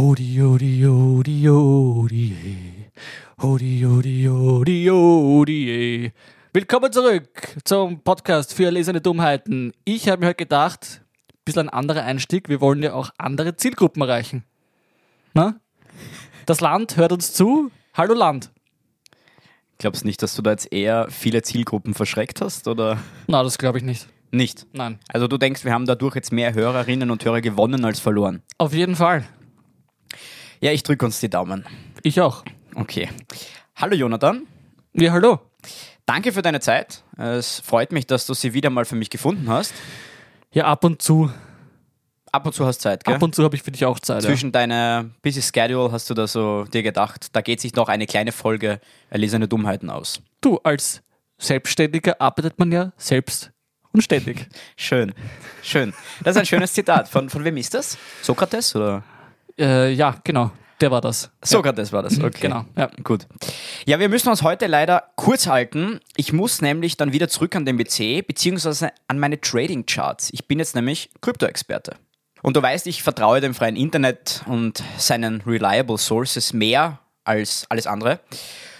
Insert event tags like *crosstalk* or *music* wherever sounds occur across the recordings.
Hodi, hodi, hodi, hodi, eh. hodi, hodi, hodi, hodi. eh. Willkommen zurück zum Podcast für erlesene Dummheiten. Ich habe mir heute gedacht, ein bisschen ein anderer Einstieg, wir wollen ja auch andere Zielgruppen erreichen. Na? Das Land hört uns zu. Hallo Land. Glaubst nicht, dass du da jetzt eher viele Zielgruppen verschreckt hast oder Na, das glaube ich nicht. nicht? Nein. Also du denkst, wir haben dadurch jetzt mehr Hörerinnen und Hörer gewonnen als verloren. Auf jeden Fall. Ja, ich drücke uns die Daumen. Ich auch. Okay. Hallo Jonathan, Ja, hallo. danke für deine Zeit. Es freut mich, dass du sie wieder mal für mich gefunden hast. Ja, ab und zu. Ab und zu hast Zeit, gell? Ab und zu habe ich für dich auch Zeit. Ja. Zwischen deiner busy Schedule hast du da so dir gedacht, da geht sich noch eine kleine Folge erlesene Dummheiten aus. Du, als Selbstständiger arbeitet man ja selbst und ständig. *laughs* Schön, schön. Das ist ein schönes Zitat. Von, von wem ist das? Sokrates oder? Äh, ja, genau. Der war das. Sokrates war das, okay. Genau, ja. Gut. Ja, wir müssen uns heute leider kurz halten. Ich muss nämlich dann wieder zurück an den PC, beziehungsweise an meine Trading Charts. Ich bin jetzt nämlich Krypto-Experte. Und du weißt, ich vertraue dem freien Internet und seinen reliable Sources mehr als alles andere.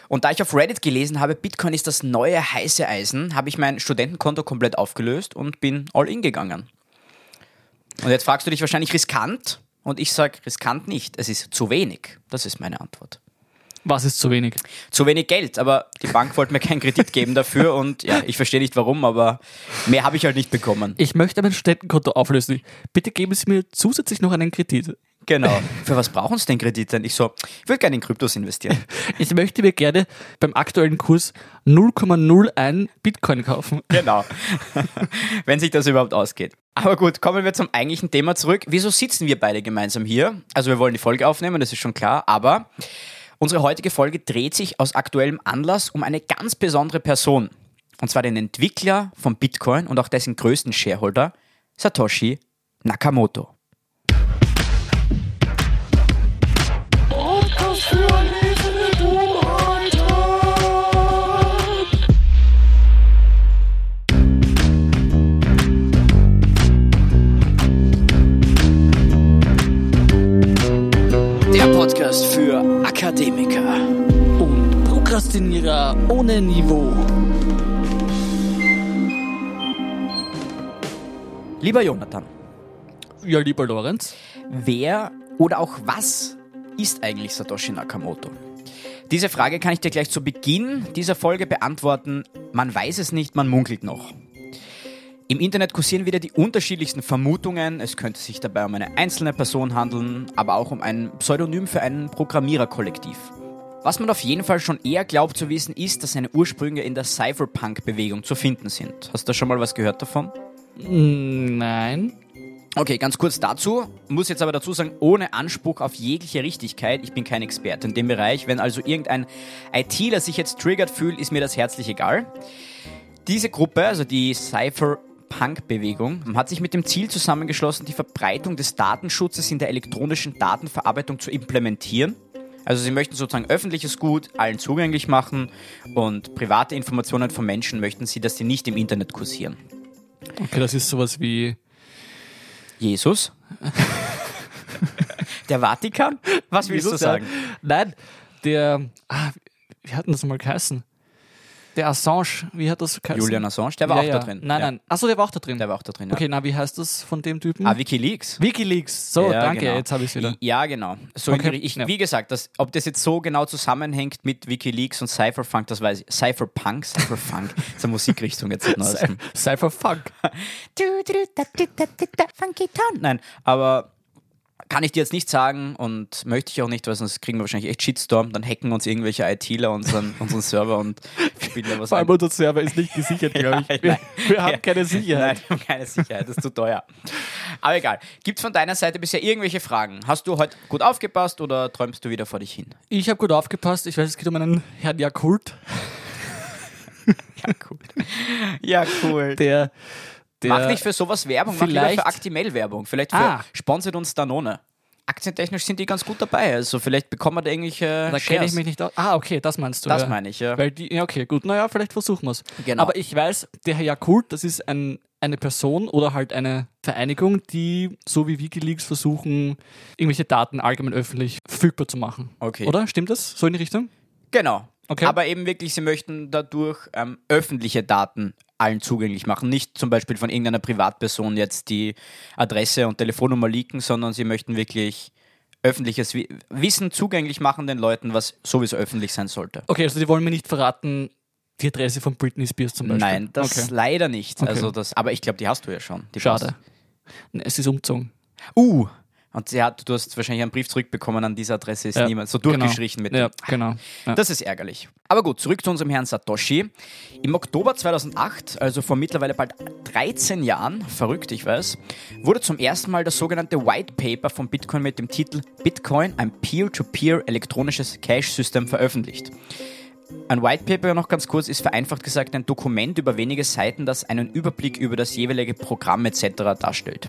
Und da ich auf Reddit gelesen habe, Bitcoin ist das neue heiße Eisen, habe ich mein Studentenkonto komplett aufgelöst und bin all in gegangen. Und jetzt fragst du dich wahrscheinlich riskant. Und ich sage riskant nicht. Es ist zu wenig. Das ist meine Antwort. Was ist zu wenig? Zu wenig Geld, aber die Bank wollte mir keinen Kredit geben dafür und ja, ich verstehe nicht warum, aber mehr habe ich halt nicht bekommen. Ich möchte mein Studentenkonto auflösen. Bitte geben Sie mir zusätzlich noch einen Kredit. Genau. *laughs* Für was brauchen Sie den Kredit denn? Ich so, ich würde gerne in Kryptos investieren. *laughs* Ich möchte mir gerne beim aktuellen Kurs 0,01 Bitcoin kaufen. Genau. *laughs* Wenn sich das überhaupt ausgeht. Aber gut, kommen wir zum eigentlichen Thema zurück. Wieso sitzen wir beide gemeinsam hier? Also wir wollen die Folge aufnehmen, das ist schon klar, aber unsere heutige Folge dreht sich aus aktuellem Anlass um eine ganz besondere Person. Und zwar den Entwickler von Bitcoin und auch dessen größten Shareholder, Satoshi Nakamoto. Podcast für Akademiker. Und Prokrastinierer ohne Niveau. Lieber Jonathan, Ja, lieber Lorenz. wer oder auch was ist eigentlich Satoshi Nakamoto? Diese Frage kann ich dir gleich zu Beginn dieser Folge beantworten. Man weiß es nicht, man munkelt noch. Im Internet kursieren wieder die unterschiedlichsten Vermutungen. Es könnte sich dabei um eine einzelne Person handeln, aber auch um ein Pseudonym für ein Programmiererkollektiv. Was man auf jeden Fall schon eher glaubt zu wissen, ist, dass seine Ursprünge in der Cypherpunk-Bewegung zu finden sind. Hast du schon mal was gehört davon? Mm, Nein. Okay, ganz kurz dazu. Muss jetzt aber dazu sagen, ohne Anspruch auf jegliche Richtigkeit. Ich bin kein Experte in dem Bereich. Wenn also irgendein ITler sich jetzt triggert fühlt, ist mir das herzlich egal. Diese Gruppe, also die Cypherpunk-Bewegung, hat sich mit dem Ziel zusammengeschlossen, die Verbreitung des Datenschutzes in der elektronischen Datenverarbeitung zu implementieren. Also sie möchten sozusagen öffentliches Gut allen zugänglich machen und private Informationen von Menschen möchten sie, dass sie nicht im Internet kursieren. Okay, das ist sowas wie. Jesus? *laughs* Der Vatikan? Was willst du Jesus, ja. sagen? Nein, der. Ah, wie hat denn das mal geheißen? Der Assange, wie hat das geheißen? Julian Assange, der war ja, auch ja. da drin. Nein, ja. nein. Achso, der war auch da drin. Der war auch da drin. Okay, na, wie heißt das von dem Typen? Ah, Wikileaks. Wikileaks. So, danke, genau. jetzt habe ich es wieder. Ja, genau. So Okay, ich. Wie gesagt, das, ob das jetzt so genau zusammenhängt mit Wikileaks und Cypherpunk, das weiß ich. Cypherpunk, Cypherpunk, das ist eine Musikrichtung jetzt. Cypherpunk. Funky Town. Nein, aber kann ich dir jetzt nicht sagen und möchte ich auch nicht, weil sonst kriegen wir wahrscheinlich echt Shitstorm. Dann hacken uns irgendwelche ITler unseren, *laughs* unseren Server und spielen da was Vor ein. allem unser Server ist nicht gesichert, glaube *laughs* ich. Wir, Nein. *laughs* wir haben Ja. keine Nein, Sicherheit. wir haben keine Sicherheit, das ist zu teuer. Aber egal. Gibt es von deiner Seite bisher irgendwelche Fragen? Hast du heute gut aufgepasst oder träumst du wieder vor dich hin? Ich habe gut aufgepasst. Ich weiß, es geht um einen Herrn Jakult, Ja, cool. Ja, cool. der. Der Mach nicht für sowas Werbung, mach lieber vielleicht- für Actimel Werbung. Vielleicht für Ah. sponsert uns Danone. Aktientechnisch sind die ganz gut dabei. Also vielleicht bekommen wir da irgendwelche Da kenne ich mich nicht aus. Ah, okay, das meinst du. Das ja. meine ich, ja. Weil die, ja, okay, gut, naja, vielleicht versuchen wir es. Genau. Aber ich weiß, der Herr Jakult, das ist ein, eine Person oder halt eine Vereinigung, die so wie Wikileaks versuchen, irgendwelche Daten allgemein öffentlich verfügbar zu machen. Okay. Oder? Stimmt das? So in die Richtung? Genau. Okay. Aber eben wirklich, sie möchten dadurch ähm, öffentliche Daten allen zugänglich machen. Nicht zum Beispiel von irgendeiner Privatperson jetzt die Adresse und Telefonnummer leaken, sondern sie möchten wirklich öffentliches Wi- Wissen zugänglich machen den Leuten, was sowieso öffentlich sein sollte. Okay, also die wollen mir nicht verraten, die Adresse von Britney Spears zum Beispiel. Nein, das Okay. leider nicht. Okay. Also das, aber ich glaube, die hast du ja schon. Die Schade. Es ist umgezogen. passt. Uh, und sie hat, du hast wahrscheinlich einen Brief zurückbekommen an diese Adresse, ist Ja, niemand so genau. durchgestrichen mit Ja, dem- genau. Ja. Das ist ärgerlich. Aber gut, zurück zu unserem Herrn Satoshi. Im Oktober 2008, also vor mittlerweile bald 13 Jahren, verrückt, ich weiß, wurde zum ersten Mal das sogenannte White Paper von Bitcoin mit dem Titel Bitcoin, ein Peer-to-Peer elektronisches Cash-System veröffentlicht. Ein White Paper, noch ganz kurz, ist vereinfacht gesagt ein Dokument über wenige Seiten, das einen Überblick über das jeweilige Programm etc. darstellt.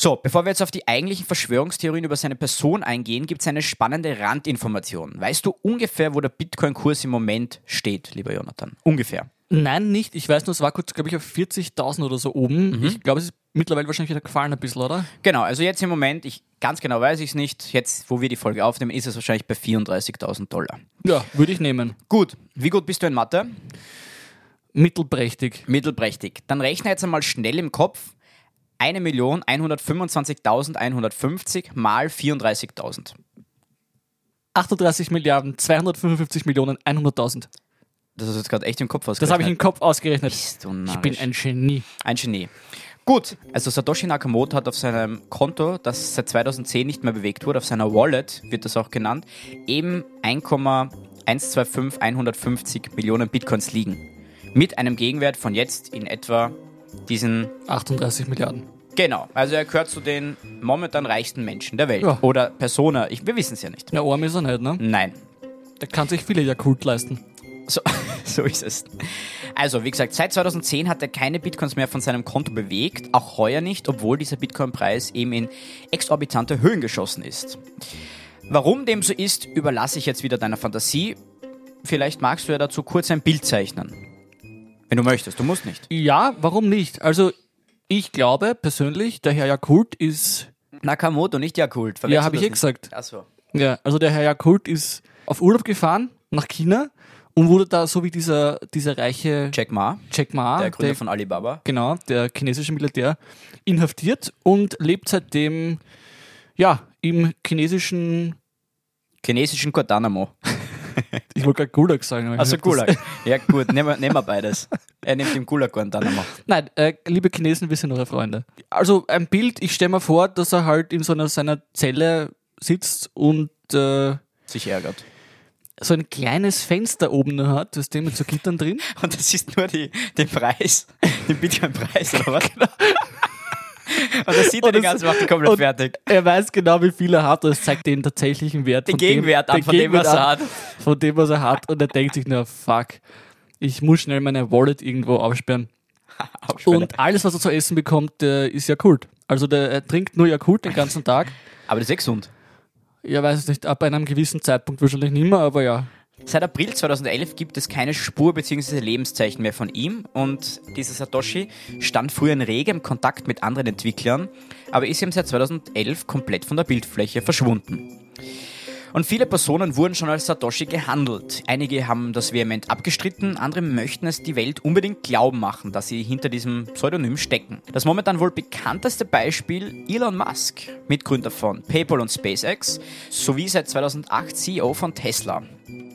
So, bevor wir jetzt auf die eigentlichen Verschwörungstheorien über seine Person eingehen, gibt es eine spannende Randinformation. Weißt du ungefähr, wo der Bitcoin-Kurs im Moment steht, lieber Jonathan? Ungefähr. Nein, nicht. Ich weiß nur, es war kurz, glaube ich, auf 40.000 oder so oben. Mhm. Ich glaube, es ist mittlerweile wahrscheinlich wieder gefallen ein bisschen, oder? Genau, also jetzt im Moment, ich ganz genau weiß ich es nicht, jetzt, wo wir die Folge aufnehmen, ist es wahrscheinlich bei 34.000 Dollar. Ja, würde ich nehmen. Gut, wie gut bist du in Mathe? Mittelprächtig. Mittelprächtig. Dann rechne jetzt einmal schnell im Kopf 1.125.150 mal 34.000. 38 Milliarden 255 Millionen 100.000. Das hast du jetzt gerade echt im Kopf Das habe ich im Kopf ausgerechnet. Ich bin ein Genie. Ein Genie. Gut, also Satoshi Nakamoto hat auf seinem Konto, das seit 2010 nicht mehr bewegt wurde, auf seiner Wallet, wird das auch genannt, eben 1,125150 Millionen Bitcoins liegen. Mit einem Gegenwert von jetzt in etwa diesen 38 Milliarden. Genau, also er gehört zu den momentan reichsten Menschen der Welt. Ja. Oder Persona, ich, wir wissen es ja nicht. Ja, arm ist er nicht, ne? Nein, Der kann sich viele Jakult leisten. so, *laughs* so ist es. Also, wie gesagt, seit 2010 hat er keine Bitcoins mehr von seinem Konto bewegt, auch heuer nicht, obwohl dieser Bitcoin-Preis eben in exorbitante Höhen geschossen ist. Warum dem so ist, überlasse ich jetzt wieder deiner Fantasie. Vielleicht magst du ja dazu kurz ein Bild zeichnen. Wenn du möchtest, du musst nicht. Ja, warum nicht? Also, ich glaube persönlich, der Herr Jakult ist. Nakamoto, nicht Jakult. Ja, habe ich eh gesagt. Achso. Ja, also der Herr Jakult ist auf Urlaub gefahren nach China und wurde da so wie dieser, dieser reiche Jack Ma, Jack Ma, der Gründer von Alibaba. genau, der chinesische Militär, inhaftiert und lebt seitdem ja im chinesischen, Chinesischen Guantanamo. Ich wollte gerade Gulag sagen. Also Gulag. Ja gut, nehmen wir, nehmen wir beides. Er nimmt im Gulag Guantanamo. Nein, äh, liebe Chinesen, wir sind eure Freunde. Also ein Bild, ich stelle mir vor, dass er halt in so einer seiner Zelle sitzt und äh, Sich ärgert. so ein kleines Fenster oben nur hat, das dem mit so Gittern drin. *laughs* Und das ist nur die, den Preis, den Bitcoin-Preis, oder was? *laughs* *laughs* Und das sieht er die ganze Macht komplett fertig. Er weiß genau, wie viel er hat und es zeigt den tatsächlichen Wert. Den von Gegenwert an, den von dem, was er an, hat. Von dem, was er hat. Und er denkt sich nur, fuck, ich muss schnell meine Wallet irgendwo aufsperren. *laughs* Und alles, was er zu essen bekommt, ist Jakult. Also der, er trinkt nur Jakult den ganzen Tag. Aber das ist eh gesund. Ja, weiß es nicht, ab einem gewissen Zeitpunkt wahrscheinlich nicht mehr, aber ja. Seit April 2011 gibt es keine Spur bzw. Lebenszeichen mehr von ihm und dieser Satoshi stand früher in regem Kontakt mit anderen Entwicklern, aber ist eben seit 2011 komplett von der Bildfläche verschwunden. Und viele Personen wurden schon als Satoshi gehandelt. Einige haben das vehement abgestritten, andere möchten es die Welt unbedingt glauben machen, dass sie hinter diesem Pseudonym stecken. Das momentan wohl bekannteste Beispiel Elon Musk, Mitgründer von PayPal und SpaceX, sowie seit 2008 CEO von Tesla.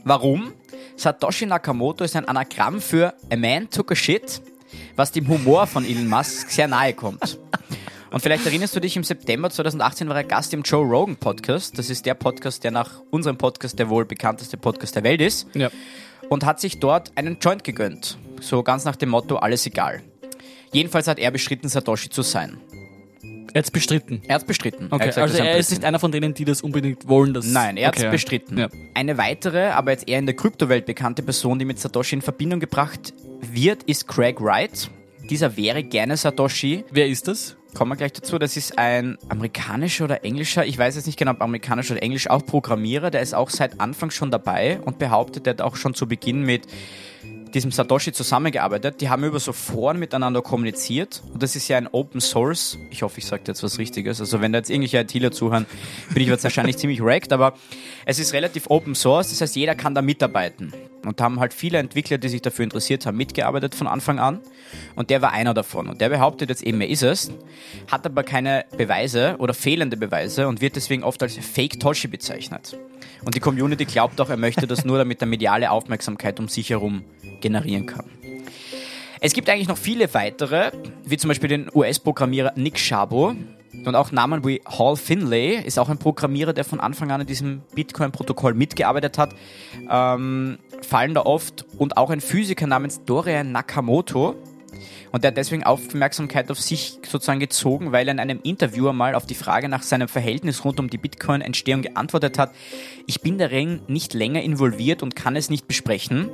Warum? Satoshi Nakamoto ist ein Anagramm für A Man Took a Shit, was dem Humor von Elon Musk sehr nahe kommt. Und vielleicht erinnerst du dich, im September 2018 war er Gast im Joe Rogan Podcast. Das ist der Podcast, der nach unserem Podcast der wohl bekannteste Podcast der Welt ist. ja. Und hat sich dort einen Joint gegönnt. So ganz nach dem Motto, alles egal. Jedenfalls hat er bestritten, Satoshi zu sein. Er hat bestritten. Er hat bestritten. Okay, gesagt, also er ist nicht einer von denen, die das unbedingt wollen. Dass Nein, er hat es okay. bestritten. Ja. Eine weitere, aber jetzt eher in der Kryptowelt bekannte Person, die mit Satoshi in Verbindung gebracht wird, ist Craig Wright. Dieser wäre gerne Satoshi. Wer ist das? Kommen wir gleich dazu. Das ist ein amerikanischer oder englischer, ich weiß jetzt nicht genau, ob amerikanisch oder englisch, auch Programmierer. Der ist auch seit Anfang schon dabei und behauptet, er hat auch schon zu Beginn mit diesem Satoshi zusammengearbeitet. Die haben über so Foren miteinander kommuniziert. Und das ist ja ein Open Source. Ich hoffe, ich sage jetzt was Richtiges. Also wenn da jetzt irgendwelche ITler zuhören, bin ich jetzt wahrscheinlich *laughs* ziemlich wrecked. Aber es ist relativ Open Source. Das heißt, jeder kann da mitarbeiten. Und da haben halt viele Entwickler, die sich dafür interessiert haben, mitgearbeitet von Anfang an. Und der war einer davon. Und der behauptet jetzt eben, er ist es, hat aber keine Beweise oder fehlende Beweise und wird deswegen oft als Fake Toshi bezeichnet. Und die Community glaubt auch, er möchte das nur, damit er mediale Aufmerksamkeit um sich herum generieren kann. Es gibt eigentlich noch viele weitere, wie zum Beispiel den US-Programmierer Nick Szabo. Und auch Namen wie Hall Finlay ist auch ein Programmierer, der von Anfang an in diesem Bitcoin-Protokoll mitgearbeitet hat. Ähm, fallen da oft und auch ein Physiker namens Dorian Nakamoto. Und der hat deswegen Aufmerksamkeit auf sich sozusagen gezogen, weil er in einem Interview einmal auf die Frage nach seinem Verhältnis rund um die Bitcoin-Entstehung geantwortet hat, ich bin darin nicht länger involviert und kann es nicht besprechen.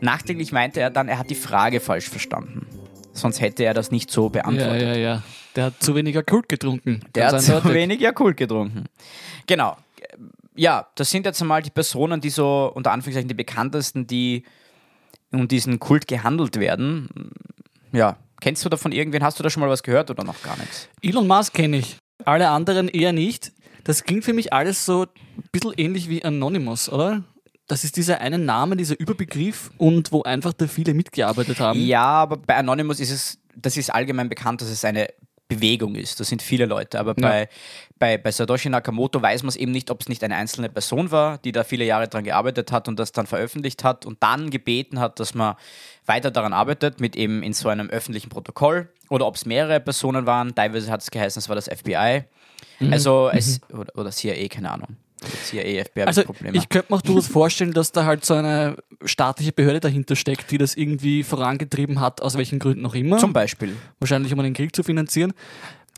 Nachträglich meinte er dann, er hat die Frage falsch verstanden. Sonst hätte er das nicht so beantwortet. Ja, ja, ja. Der hat zu wenig Kult getrunken. Der hat zu wenig Jakult getrunken. Genau. Ja, das sind jetzt einmal die Personen, die so unter Anführungszeichen die bekanntesten, die um diesen Kult gehandelt werden. Ja, kennst du davon irgendwen? Hast du da schon mal was gehört oder noch gar nichts? Elon Musk kenne ich. Alle anderen eher nicht. Das klingt für mich alles so ein bisschen ähnlich wie Anonymous, oder? Das ist dieser eine Name, dieser Überbegriff und wo einfach da viele mitgearbeitet haben. Ja, aber bei Anonymous ist es, das ist allgemein bekannt, dass es eine Bewegung ist. Das sind viele Leute. Aber bei, bei, bei Satoshi Nakamoto weiß man es eben nicht, ob es nicht eine einzelne Person war, die da viele Jahre dran gearbeitet hat und das dann veröffentlicht hat und dann gebeten hat, dass man weiter daran arbeitet, mit eben in so einem öffentlichen Protokoll. Oder ob es mehrere Personen waren. Teilweise hat es geheißen, es war das FBI. Also es, oder, oder CIA, keine Ahnung. CIA, FBI, Also Probleme. ich könnte mir auch durchaus vorstellen, dass da halt so eine staatliche Behörde dahinter steckt, die das irgendwie vorangetrieben hat, aus welchen Gründen auch immer. Zum Beispiel. wahrscheinlich um den Krieg zu finanzieren.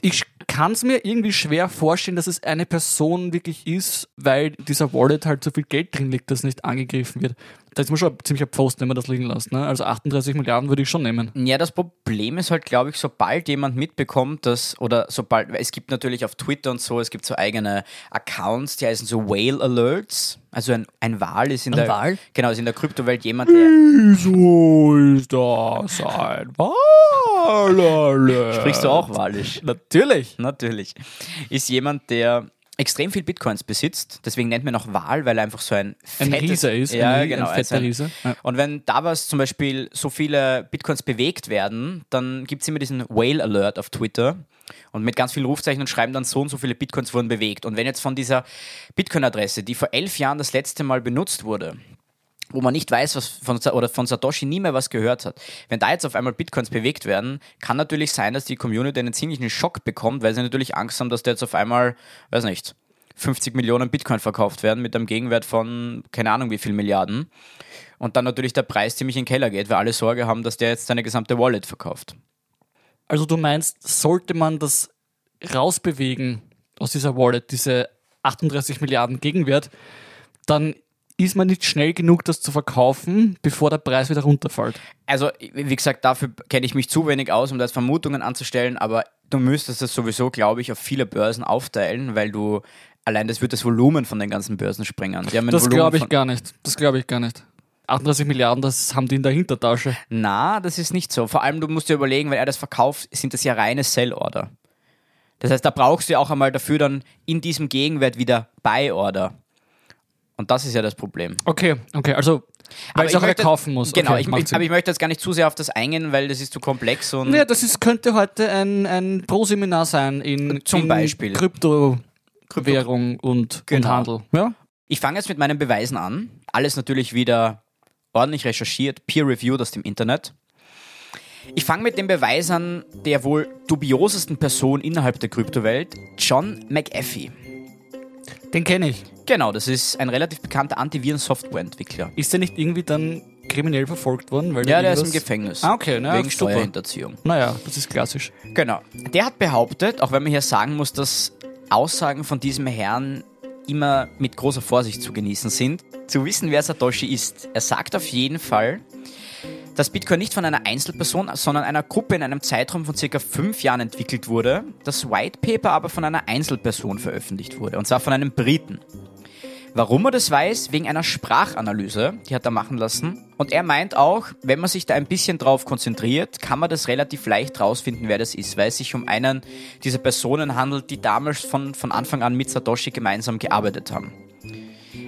Ich kann es mir irgendwie schwer vorstellen, dass es eine Person wirklich ist, weil dieser Wallet halt so viel Geld drin liegt, dass nicht angegriffen wird. Da ist man schon ziemlich ein Pfosten, wenn man das liegen lässt. Ne? Also 38 Milliarden würde ich schon nehmen. Ja, das Problem ist halt, glaube ich, sobald jemand mitbekommt, dass, oder sobald, es gibt natürlich auf Twitter und so, es gibt so eigene Accounts, die heißen so Whale Alerts. Also ein, ein Wal ist in Ein der Wal? Genau, ist in der Kryptowelt jemand, der Wieso ist das ein Wallet? sprichst du auch walisch? Natürlich. Natürlich. Ist jemand, der extrem viel Bitcoins besitzt, deswegen nennt man auch Wal, weil er einfach so ein Ein fettes, Riese ist, Ja, ein, genau. ein fetter Riese. Ja. Und wenn da was zum Beispiel so viele Bitcoins bewegt werden, dann gibt es immer diesen Whale Alert auf Twitter und mit ganz vielen Rufzeichen und schreiben dann so und so viele Bitcoins wurden bewegt. Und wenn jetzt von dieser Bitcoin-Adresse, die vor elf Jahren das letzte Mal benutzt wurde, wo man nicht weiß, was von, oder von Satoshi nie mehr was gehört hat. Wenn da jetzt auf einmal Bitcoins bewegt werden, kann natürlich sein, dass die Community einen ziemlichen Schock bekommt, weil sie natürlich Angst haben, dass da jetzt auf einmal, weiß nicht, 50 Millionen Bitcoin verkauft werden mit einem Gegenwert von keine Ahnung wie viel Milliarden. Und dann natürlich der Preis ziemlich in den Keller geht, weil alle Sorge haben, dass der jetzt seine gesamte Wallet verkauft. Also du meinst, sollte man das rausbewegen aus dieser Wallet, diese 38 Milliarden Gegenwert, dann ist man nicht schnell genug, das zu verkaufen, bevor der Preis wieder runterfällt. Also, wie gesagt, dafür kenne ich mich zu wenig aus, um da jetzt Vermutungen anzustellen, aber du müsstest es sowieso, glaube ich, auf viele Börsen aufteilen, weil du allein das wird das Volumen von den ganzen Börsen sprengen. Die haben ein Das glaube ich gar nicht. Das glaube ich gar nicht. 38 Milliarden, das haben die in der Hintertasche. Na, das ist nicht so. Vor allem, du musst dir überlegen, wenn er das verkauft, sind das ja reine Sell-Order. Das heißt, da brauchst du ja auch einmal dafür dann in diesem Gegenwert wieder Buy-Order. Und das ist ja das Problem. Okay, okay, also weil Aber ich auch möchte- kaufen muss. Genau, okay, ich, ich, aber ich möchte jetzt gar nicht zu sehr auf das eingehen, weil das ist zu komplex und Ja, das ist, könnte heute ein, ein Pro-Seminar sein in, Zum in Beispiel. Kryptowährung und, Genau. und Handel. Ja? Ich fange jetzt mit meinen Beweisen an. Alles natürlich wieder ordentlich recherchiert, peer-reviewed aus dem Internet. Ich fange mit dem Beweis an der wohl dubiosesten Person innerhalb der Kryptowelt, John McAfee. Den kenne ich. Genau, das ist ein relativ bekannter Antiviren-Softwareentwickler. Ist der nicht irgendwie dann kriminell verfolgt worden? Weil Ja, der ist im Gefängnis. Ah, okay, na, Wegen super. Steuerhinterziehung. Naja, das ist klassisch. Genau. Der hat behauptet, auch wenn man hier sagen muss, dass Aussagen von diesem Herrn immer mit großer Vorsicht zu genießen sind, zu wissen, wer Satoshi ist. Er sagt auf jeden Fall, dass Bitcoin nicht von einer Einzelperson, sondern einer Gruppe in einem Zeitraum von circa fünf Jahren entwickelt wurde, das White Paper aber von einer Einzelperson veröffentlicht wurde, und zwar von einem Briten. Warum er das weiß? Wegen einer Sprachanalyse, die hat er machen lassen. Und er meint auch, wenn man sich da ein bisschen drauf konzentriert, kann man das relativ leicht rausfinden, wer das ist, weil es sich um einen dieser Personen handelt, die damals von, von Anfang an mit Satoshi gemeinsam gearbeitet haben.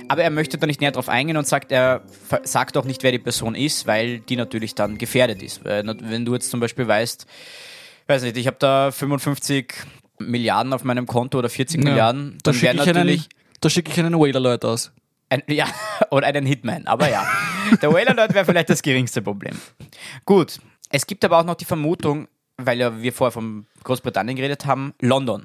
Aber er möchte da nicht näher drauf eingehen und sagt, er sagt auch nicht, wer die Person ist, weil die natürlich dann gefährdet ist. Wenn du jetzt zum Beispiel weißt, weiß nicht, ich habe da 55 Milliarden auf meinem Konto oder 40 ja, Milliarden, dann wäre natürlich... Einen da schicke ich einen Whale-Alert aus. Ein, *laughs* ja, oder einen Hitman, aber ja. Der Whale-Alert wäre vielleicht das geringste Problem. Gut, es gibt aber auch noch die Vermutung, weil ja wir vorher von Großbritannien geredet haben, London.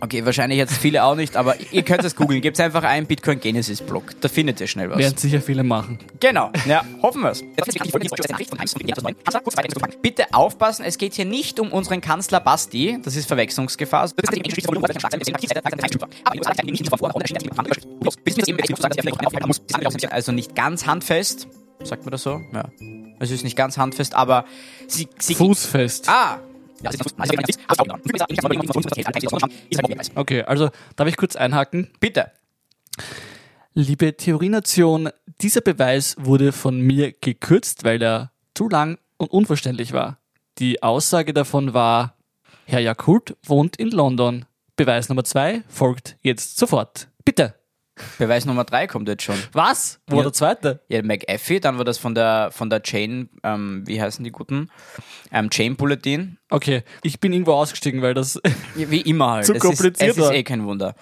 Okay, wahrscheinlich jetzt viele auch nicht, aber ihr könnt es googeln. Gebt einfach einen Bitcoin Genesis Blog. Da findet ihr schnell was. Werden sicher viele machen. Genau, ja, hoffen wir es. Bitte aufpassen, es geht hier nicht um unseren Kanzler Basti. Das ist Verwechslungsgefahr. Also nicht ganz handfest. Sagt man das so? Ja. Es ist nicht ganz handfest, aber sie, sie Fußfest. Ah, Okay, also darf ich kurz einhaken? Bitte. Liebe Theorienation, dieser Beweis wurde von mir gekürzt, weil er zu lang und unverständlich war. Die Aussage davon war, Herr Jakult wohnt in London. Beweis Nummer zwei folgt jetzt sofort. Bitte. Beweis Nummer drei kommt jetzt schon. Was? Wo ja. war der zweite? Ja, McAfee, dann war das von der, von der Chain, ähm, wie heißen die guten? Ähm, Chain Bulletin. Okay, ich bin irgendwo ausgestiegen, weil das. Ja, wie immer halt. *laughs* Zu kompliziert ist, es ist eh kein Wunder.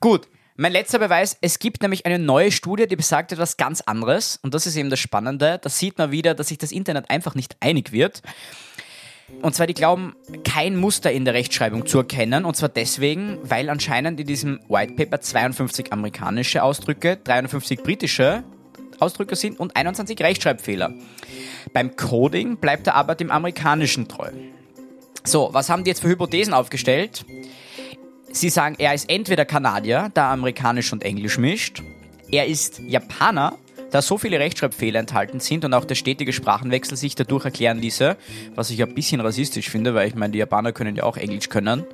Gut. Mein letzter Beweis, es gibt nämlich eine neue Studie, die besagt etwas ganz anderes. Und das ist eben das Spannende. Da sieht man wieder, dass sich das Internet einfach nicht einig wird. Und zwar, die glauben, kein Muster in der Rechtschreibung zu erkennen. Und zwar deswegen, weil anscheinend in diesem White Paper 52 amerikanische Ausdrücke, 53 britische Ausdrücke sind und 21 Rechtschreibfehler. Beim Coding bleibt er aber dem amerikanischen treu. So, was haben die jetzt für Hypothesen aufgestellt? Sie sagen, er ist entweder Kanadier, da er amerikanisch und englisch mischt. Er ist Japaner, da so viele Rechtschreibfehler enthalten sind und auch der stetige Sprachenwechsel sich dadurch erklären ließe, was ich ein bisschen rassistisch finde, weil ich meine, die Japaner können ja auch Englisch können.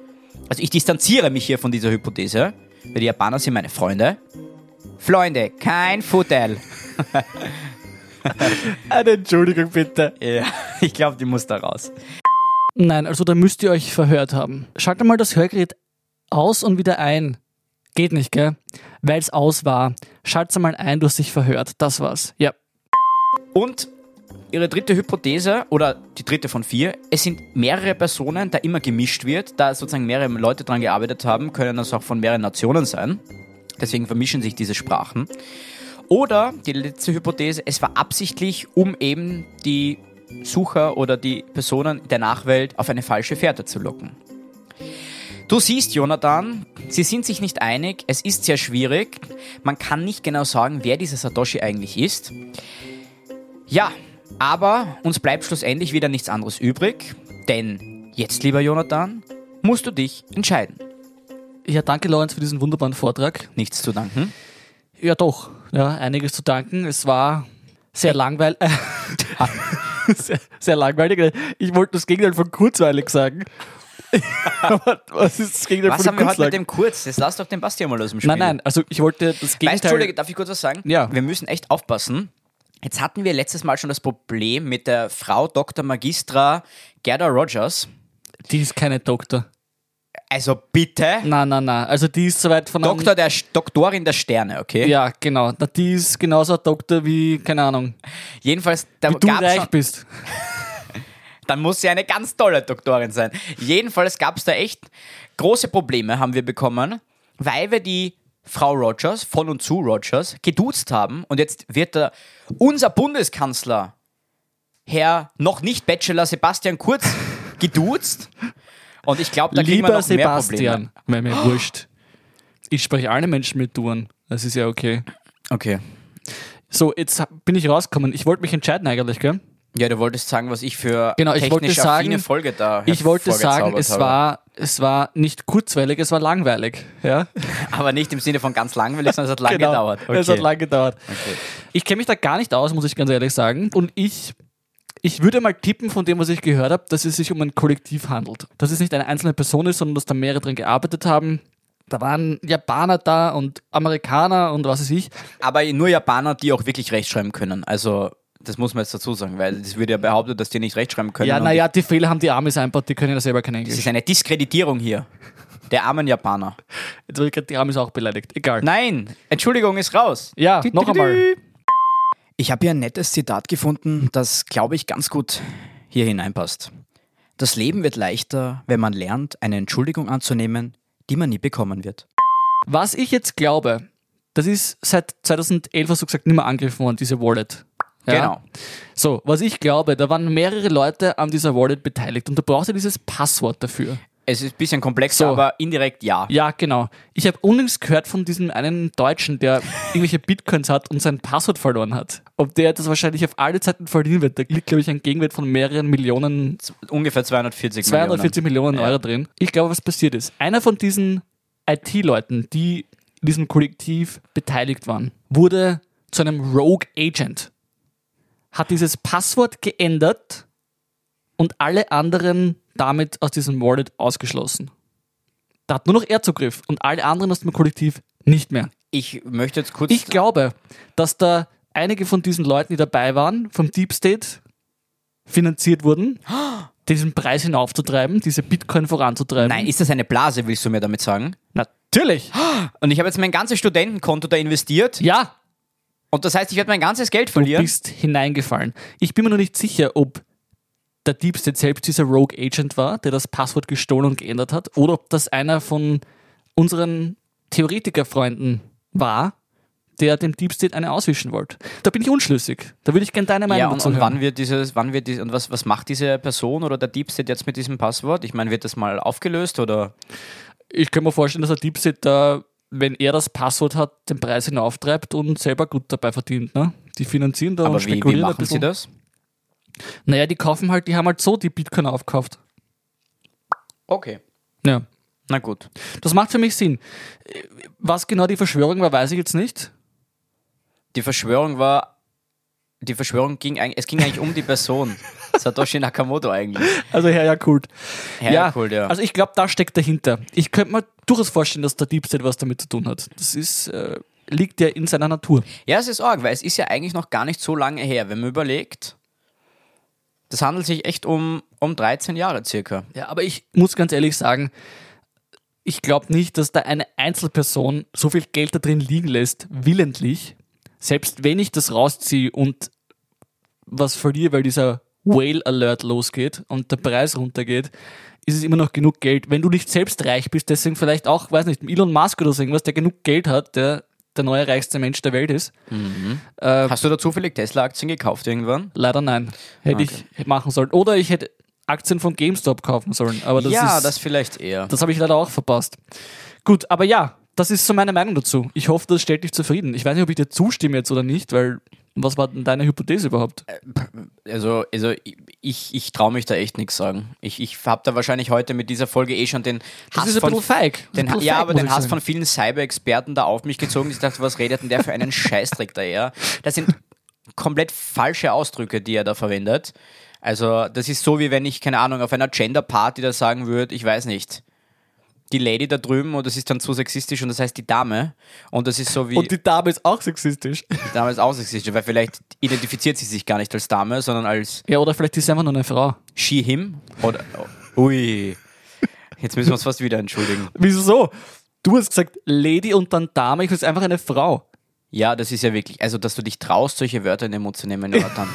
Also ich distanziere mich hier von dieser Hypothese, weil die Japaner sind meine Freunde. Freunde, kein Futter. *laughs* Eine Entschuldigung bitte. Ja, ich glaube, die muss da raus. Nein, also da müsst ihr euch verhört haben. Schaltet mal das Hörgerät aus und wieder ein. Geht nicht, gell? Weil es aus war. Schalt's mal ein, du hast dich verhört. Das war's. Ja. Und ihre dritte Hypothese, oder die dritte von vier, es sind mehrere Personen, da immer gemischt wird, da sozusagen mehrere Leute dran gearbeitet haben, können das auch von mehreren Nationen sein. Deswegen vermischen sich diese Sprachen. Oder die letzte Hypothese, es war absichtlich, um eben die Sucher oder die Personen der Nachwelt auf eine falsche Fährte zu locken. Du siehst, Jonathan, sie sind sich nicht einig, es ist sehr schwierig, man kann nicht genau sagen, wer dieser Satoshi eigentlich ist. Ja, aber uns bleibt schlussendlich wieder nichts anderes übrig, denn jetzt, lieber Jonathan, musst du dich entscheiden. Ja, danke, Lorenz, für diesen wunderbaren Vortrag. Nichts zu danken. Ja, doch, ja, einiges zu danken. Es war sehr langweilig. *laughs* *laughs* sehr, sehr langweilig. Ich wollte das Gegenteil von kurzweilig sagen. *laughs* was ist das Gegenteil was von haben wir heute mit dem Kurz? Jetzt lass doch den Bastian mal aus dem Spiel. Nein, nein, also ich wollte das Gegenteil... Weißt, Entschuldige, darf ich kurz was sagen? Ja. Wir müssen echt aufpassen. Jetzt hatten wir letztes Mal schon das Problem mit der Frau Dr. Magistra Gerda Rogers. Die ist keine Doktor. Also bitte? Nein, nein, nein. Also die ist soweit von Doktor der Doktorin der Sterne, okay? Ja, genau. Die ist genauso ein Doktor wie, keine Ahnung. Jedenfalls, da wie du reich schon... bist. *laughs* dann muss sie eine ganz tolle Doktorin sein. Jedenfalls gab es da echt große Probleme, haben wir bekommen, weil wir die Frau Rogers, von und zu Rogers, geduzt haben. Und jetzt wird der, unser Bundeskanzler, Herr noch nicht Bachelor Sebastian Kurz, *laughs* geduzt. Und ich glaube, da kriegen wir noch Sebastian, mehr Probleme. mir wurscht. Ich spreche alle Menschen mit Duan. Das ist ja okay. Okay. So, jetzt bin ich rausgekommen. Ich wollte mich entscheiden eigentlich, gell? Ja, du wolltest sagen, was ich für genau, ich wollte sagen, Folge da Ich wollte sagen, es habe. war, es war nicht kurzweilig, es war langweilig. Ja? *laughs* Aber nicht im Sinne von ganz langweilig, sondern es hat lange genau, gedauert. Okay. Es hat lange gedauert. Okay. Ich kenne mich da gar nicht aus, muss ich ganz ehrlich sagen. Und ich Ich würde mal tippen von dem, was ich gehört habe, dass es sich um ein Kollektiv handelt. Dass es nicht eine einzelne Person ist, sondern dass da mehrere drin gearbeitet haben. Da waren Japaner da und Amerikaner und was weiß ich. Aber nur Japaner, die auch wirklich rechtschreiben können. Also, das muss man jetzt dazu sagen, weil es wird ja behauptet, dass die nicht rechtschreiben können. Ja, naja, die Fehler haben die Amis einbaut, die können ja selber kein Das Englisch. ist eine Diskreditierung hier. Der armen Japaner. Jetzt ich gerade die Amis auch beleidigt. Egal. Nein, Entschuldigung ist raus. Ja, noch einmal. Ich habe hier ein nettes Zitat gefunden, das, glaube ich, ganz gut hier hineinpasst. Das Leben wird leichter, wenn man lernt, eine Entschuldigung anzunehmen, die man nie bekommen wird. Was ich jetzt glaube, das ist seit 2011, hast du gesagt, nicht mehr angegriffen worden, diese Wallet. Ja? Genau. So, was ich glaube, da waren mehrere Leute an dieser Wallet beteiligt und du brauchst ja dieses Passwort dafür. Es ist ein bisschen komplexer, So. aber indirekt ja. Ja, genau. Ich habe unlängst gehört von diesem einen Deutschen, der *laughs* irgendwelche Bitcoins hat und sein Passwort verloren hat. Ob der das wahrscheinlich auf alle Zeiten verlieren wird, da liegt, glaube ich, ein Gegenwert von mehreren Millionen, Ungefähr 240 240 Millionen, Ja. Euro drin. Ich glaube, was passiert ist. Einer von diesen IT-Leuten, die in diesem Kollektiv beteiligt waren, wurde zu einem Rogue Agent, hat dieses Passwort geändert und alle anderen damit aus diesem Wallet ausgeschlossen. Da hat nur noch er Zugriff und alle anderen aus dem Kollektiv nicht mehr. Ich möchte jetzt kurz. Ich glaube, dass da einige von diesen Leuten, die dabei waren, vom Deep State finanziert wurden, diesen Preis hinaufzutreiben, diese Bitcoin voranzutreiben. Nein, ist das eine Blase, willst du mir damit sagen? Natürlich. Und ich habe jetzt mein ganzes Studentenkonto da investiert Ja, und das heißt, ich werde mein ganzes Geld du verlieren. bist hineingefallen. Ich bin mir noch nicht sicher, ob der State selbst dieser Rogue Agent war, der das Passwort gestohlen und geändert hat, oder ob das einer von unseren Theoretikerfreunden war, der dem Deep State eine auswischen wollte. Da bin ich unschlüssig. Da würde ich gerne deine Meinung Ja, und, dazu und hören. wann wird dieses, wann wird dies, und was, was macht diese Person oder der Deep State jetzt mit diesem Passwort? Ich meine, wird das mal aufgelöst oder? Ich kann mir vorstellen, dass der Deep State da, wenn er das Passwort hat, den Preis hinauftreibt und selber gut dabei verdient. Ne? Die finanzieren da Aber und wie, wie spekulieren ein machen sie das? Naja, die kaufen halt, die haben halt so die Bitcoin aufgekauft. Okay. Ja. Na gut. Das macht für mich Sinn. Was genau die Verschwörung war, weiß ich jetzt nicht. Die Verschwörung war, die Verschwörung ging eigentlich, es ging eigentlich um die Person. *laughs* Satoshi Nakamoto eigentlich. Also Herr Jakult. Herr Jakult, ja. Also ich glaube, da steckt dahinter. Ich könnte mir durchaus vorstellen, dass der Deep State was damit zu tun hat. Das ist, äh, liegt ja in seiner Natur. Ja, es ist arg, weil es ist ja eigentlich noch gar nicht so lange her, wenn man überlegt. Das handelt sich echt um, um 13 Jahre circa. Ja, aber ich muss ganz ehrlich sagen, ich glaube nicht, dass da eine Einzelperson so viel Geld da drin liegen lässt, willentlich. Selbst wenn ich das rausziehe und was verliere, weil dieser Whale Alert losgeht und der Preis runtergeht, ist es immer noch genug Geld. Wenn du nicht selbst reich bist, deswegen vielleicht auch, weiß nicht, Elon Musk oder so irgendwas, der genug Geld hat, der der neue reichste Mensch der Welt ist. Äh, Hast du da zufällig Tesla-Aktien gekauft irgendwann? leider nein. Hätte ich machen sollen. Oder ich hätte Aktien von GameStop kaufen sollen. Aber das ja, ist, das vielleicht eher. Das habe ich leider auch verpasst. Gut, aber ja, das ist so meine Meinung dazu. Ich hoffe, das stellt dich zufrieden. Ich weiß nicht, ob ich dir zustimme jetzt oder nicht, weil was war denn deine Hypothese überhaupt? Also, also ich, ich traue mich da echt nichts sagen. Ich, ich habe da wahrscheinlich heute mit dieser Folge eh schon den Das Hass ist ein von feig. Den, bisschen ja, feig, aber den Hass sagen. von vielen Cyber-Experten da auf mich gezogen. Ich dachte, was redet denn der für einen Scheißdreck da her? Das sind komplett falsche Ausdrücke, die er da verwendet. Also, das ist so, wie wenn ich, keine Ahnung, auf einer Gender-Party da sagen würde, ich weiß nicht, die Lady da drüben und das ist dann zu sexistisch und das heißt die Dame. Und das ist so wie. Und die Dame ist auch sexistisch. die Dame ist auch sexistisch, weil vielleicht identifiziert sie sich gar nicht als Dame, sondern als Ja, oder vielleicht ist sie einfach nur eine Frau. she, him. Oder. Ui. Jetzt müssen wir uns fast wieder entschuldigen. Wieso so? Du hast gesagt Lady und dann Dame, ich bin einfach eine Frau. Ja, das ist ja wirklich, also dass du dich traust, solche Wörter in den Mund zu nehmen, Jonathan.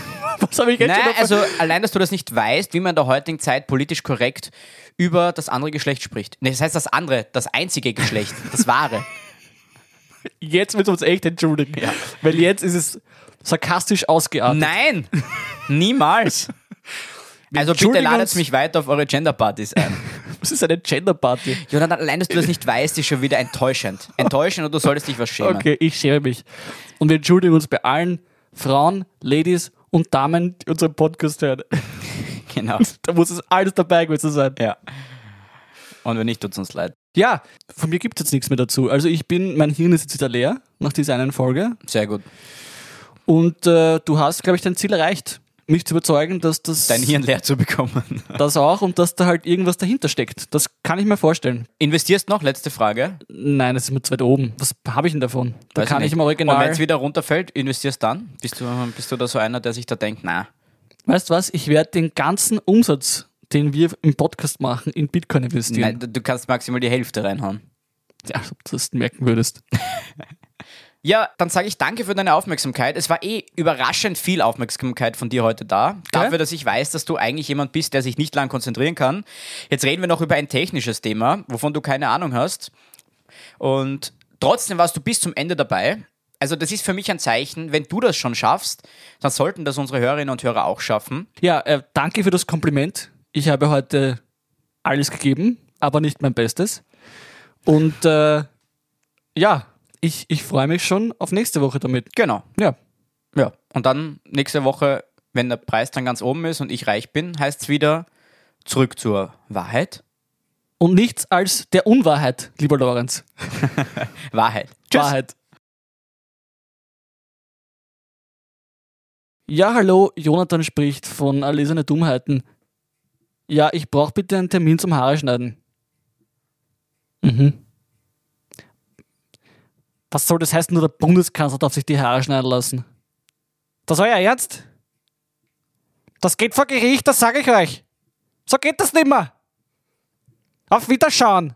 Was habe ich jetzt Nein, also allein, dass du das nicht weißt, wie man in der heutigen Zeit politisch korrekt über das andere Geschlecht spricht. Nee, das heißt das andere, das einzige Geschlecht, das wahre. *laughs* Jetzt müssen wir uns echt entschuldigen. Weil jetzt ist es sarkastisch ausgeartet. Nein, niemals. *laughs* Also bitte ladet mich weiter auf eure Genderpartys ein. *laughs* Das ist eine Genderparty. Jonathan, allein, dass du das nicht weißt, ist schon wieder enttäuschend. Enttäuschend und du solltest dich was schämen. Okay, ich schäme mich. Und wir entschuldigen uns bei allen Frauen, Ladies und Damen, die unseren Podcast hören. *laughs* Genau. Da muss es alles dabei gewesen sein. Ja. Und wenn nicht, tut's uns leid. Ja, von mir gibt es jetzt nichts mehr dazu. Also ich bin, mein Hirn ist jetzt wieder leer nach dieser einen Folge. Sehr gut. Und äh, du hast, glaube ich, dein Ziel erreicht. Mich zu überzeugen, dass das, Dein Hirn leer zu bekommen. das auch und dass da halt irgendwas dahinter steckt. Das kann ich mir vorstellen. Investierst noch? Letzte Frage. Nein, das ist mir zu weit oben. Was habe ich denn davon? Da Weiß kann ich im Und Original. wenn es wieder runterfällt, investierst dann? Bist du, bist du da so einer, der sich da denkt, na, Weißt du was? Ich werde den ganzen Umsatz, den wir im Podcast machen, in Bitcoin investieren. nein, du- kannst maximal die Hälfte reinhauen. Ja, als ob du das merken würdest. *laughs* Ja, dann sage ich danke für deine Aufmerksamkeit. Es war eh überraschend viel Aufmerksamkeit von dir heute da. Dafür, dass ich weiß, dass du eigentlich jemand bist, der sich nicht lang konzentrieren kann. Jetzt reden wir noch über ein technisches Thema, wovon du keine Ahnung hast. Und trotzdem warst du bis zum Ende dabei. Also das ist für mich ein Zeichen, wenn du das schon schaffst, dann sollten das unsere Hörerinnen und Hörer auch schaffen. Ja, äh, danke für das Kompliment. Ich habe heute alles gegeben, aber nicht mein Bestes. Und äh, ja, ich, ich freue mich schon auf nächste Woche damit. Genau. Ja, Ja. Und dann nächste Woche, wenn der Preis dann ganz oben ist und ich reich bin, heißt es wieder zurück zur Wahrheit. und nichts als der Unwahrheit, lieber Lorenz. *laughs* Wahrheit. Wahrheit. Ja, hallo, Jonathan spricht von Erlesene Dummheiten. Ja, ich brauche bitte einen Termin zum Haare schneiden. Mhm. Was soll das heißen, nur der Bundeskanzler darf sich die Haare schneiden lassen? Das euer Ernst? Das geht vor Gericht, das sage ich euch. So geht das nimmer. Auf Wiederschauen.